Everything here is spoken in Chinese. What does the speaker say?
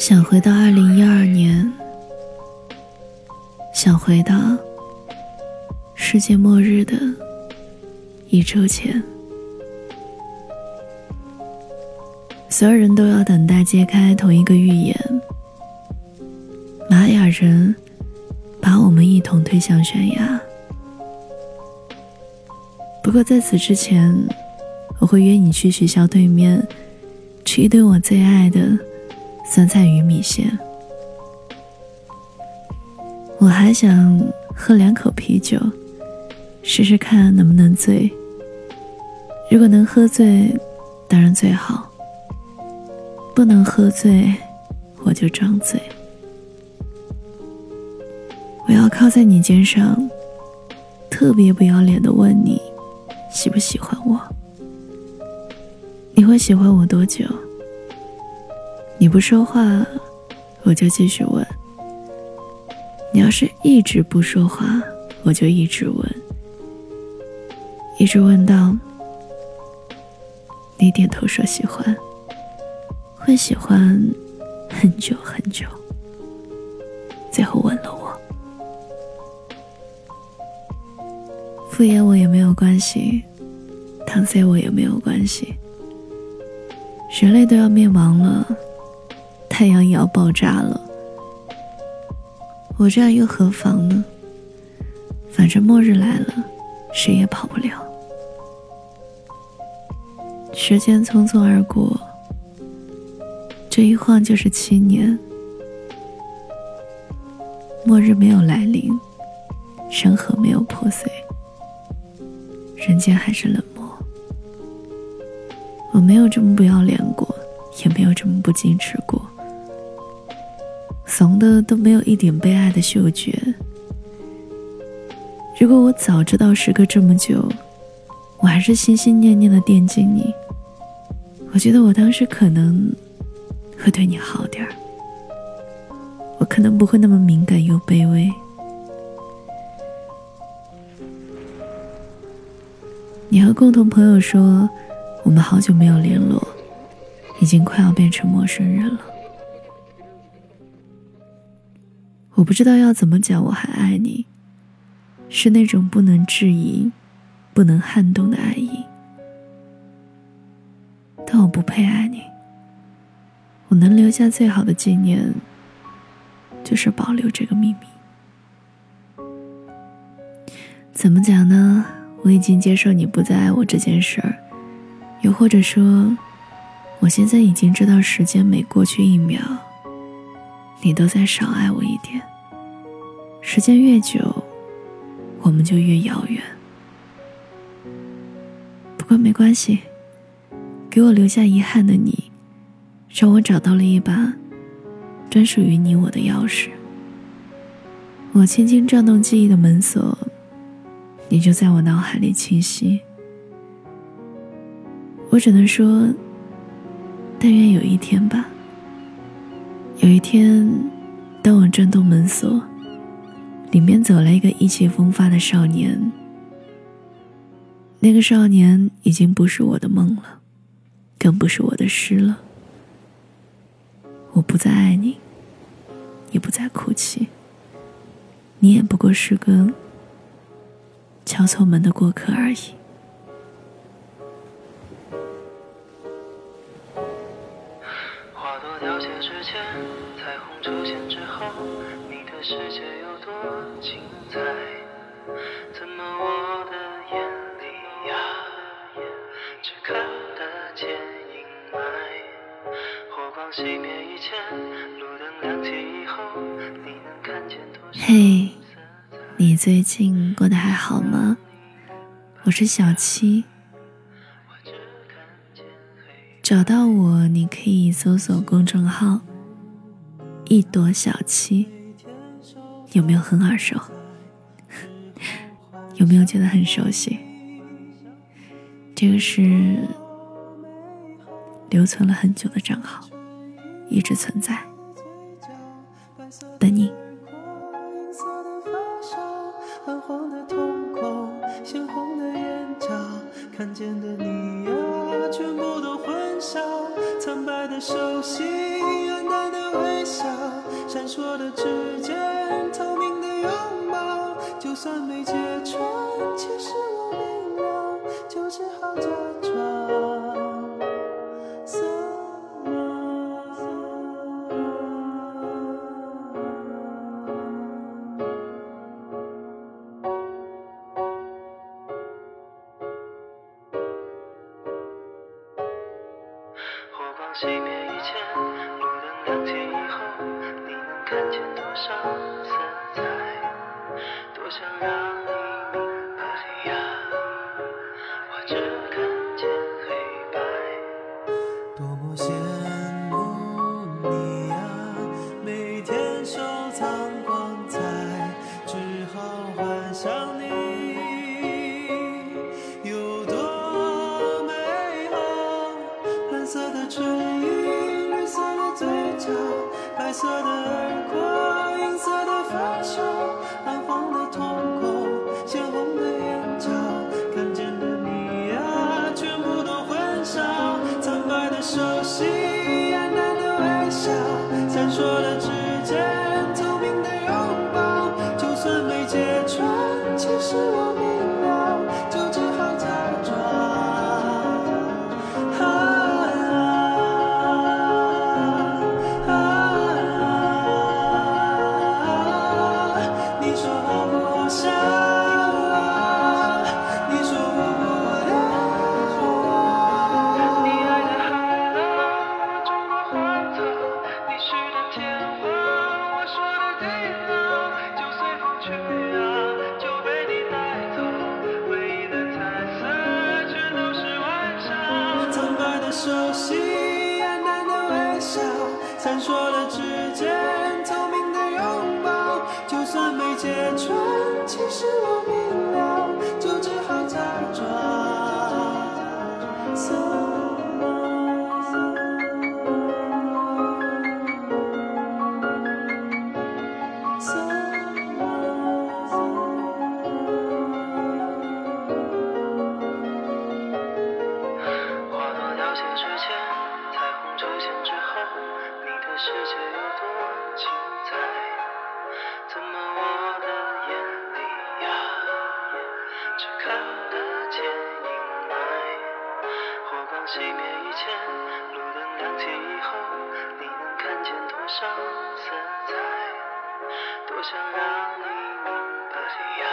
想回到二零一二年，想回到世界末日的一周前，所有人都要等待揭开同一个预言：玛雅人把我们一同推向悬崖。不过在此之前，我会约你去学校对面吃一顿我最爱的。酸菜鱼米线，我还想喝两口啤酒，试试看能不能醉。如果能喝醉，当然最好；不能喝醉，我就装醉。我要靠在你肩上，特别不要脸的问你，喜不喜欢我？你会喜欢我多久？你不说话，我就继续问。你要是一直不说话，我就一直问，一直问到你点头说喜欢，会喜欢很久很久，最后吻了我。敷衍我也没有关系，搪塞我也没有关系。人类都要灭亡了。太阳也要爆炸了，我这样又何妨呢？反正末日来了，谁也跑不了。时间匆匆而过，这一晃就是七年。末日没有来临，山河没有破碎，人间还是冷漠。我没有这么不要脸过，也没有这么不矜持过。怂的都没有一点被爱的嗅觉。如果我早知道时隔这么久，我还是心心念念的惦记你，我觉得我当时可能会对你好点儿，我可能不会那么敏感又卑微。你和共同朋友说，我们好久没有联络，已经快要变成陌生人了。我不知道要怎么讲，我还爱你，是那种不能质疑、不能撼动的爱意。但我不配爱你。我能留下最好的纪念，就是保留这个秘密。怎么讲呢？我已经接受你不再爱我这件事儿，又或者说，我现在已经知道，时间每过去一秒，你都在少爱我一点。时间越久，我们就越遥远。不过没关系，给我留下遗憾的你，让我找到了一把专属于你我的钥匙。我轻轻转动记忆的门锁，你就在我脑海里清晰。我只能说，但愿有一天吧。有一天，当我转动门锁。里面走了一个意气风发的少年，那个少年已经不是我的梦了，更不是我的诗了。我不再爱你，也不再哭泣，你也不过是个敲错门的过客而已。花朵凋谢之前，彩虹出现之后，你的世界有多精彩？怎么我的眼里呀，只看得见阴霾？火光熄灭以前，路灯亮起以后，你能看见多少？嘿，你最近过得还好吗？我是小七。找到我，你可以搜索公众号“一朵小七”，有没有很耳熟？有没有觉得很熟悉？这个是留存了很久的账号，一直存在，笑，苍白。的手心，暗淡的。的微笑，闪烁的指尖，透明的拥抱。就算没揭穿，其实我明了，就只好假熄灭以前，白色的耳廓，银色的发梢，暗黄的瞳孔，鲜红的眼角，看见的你呀，全部都混淆。苍白的手心，黯淡的微笑，闪烁的指尖，闪烁的指尖，透明的拥抱。就算没揭穿，其实我世界有多精彩？怎么我的眼里呀，只看得见阴霾？火光熄灭以前，路灯亮起以后，你能看见多少色彩？多想让你明白呀，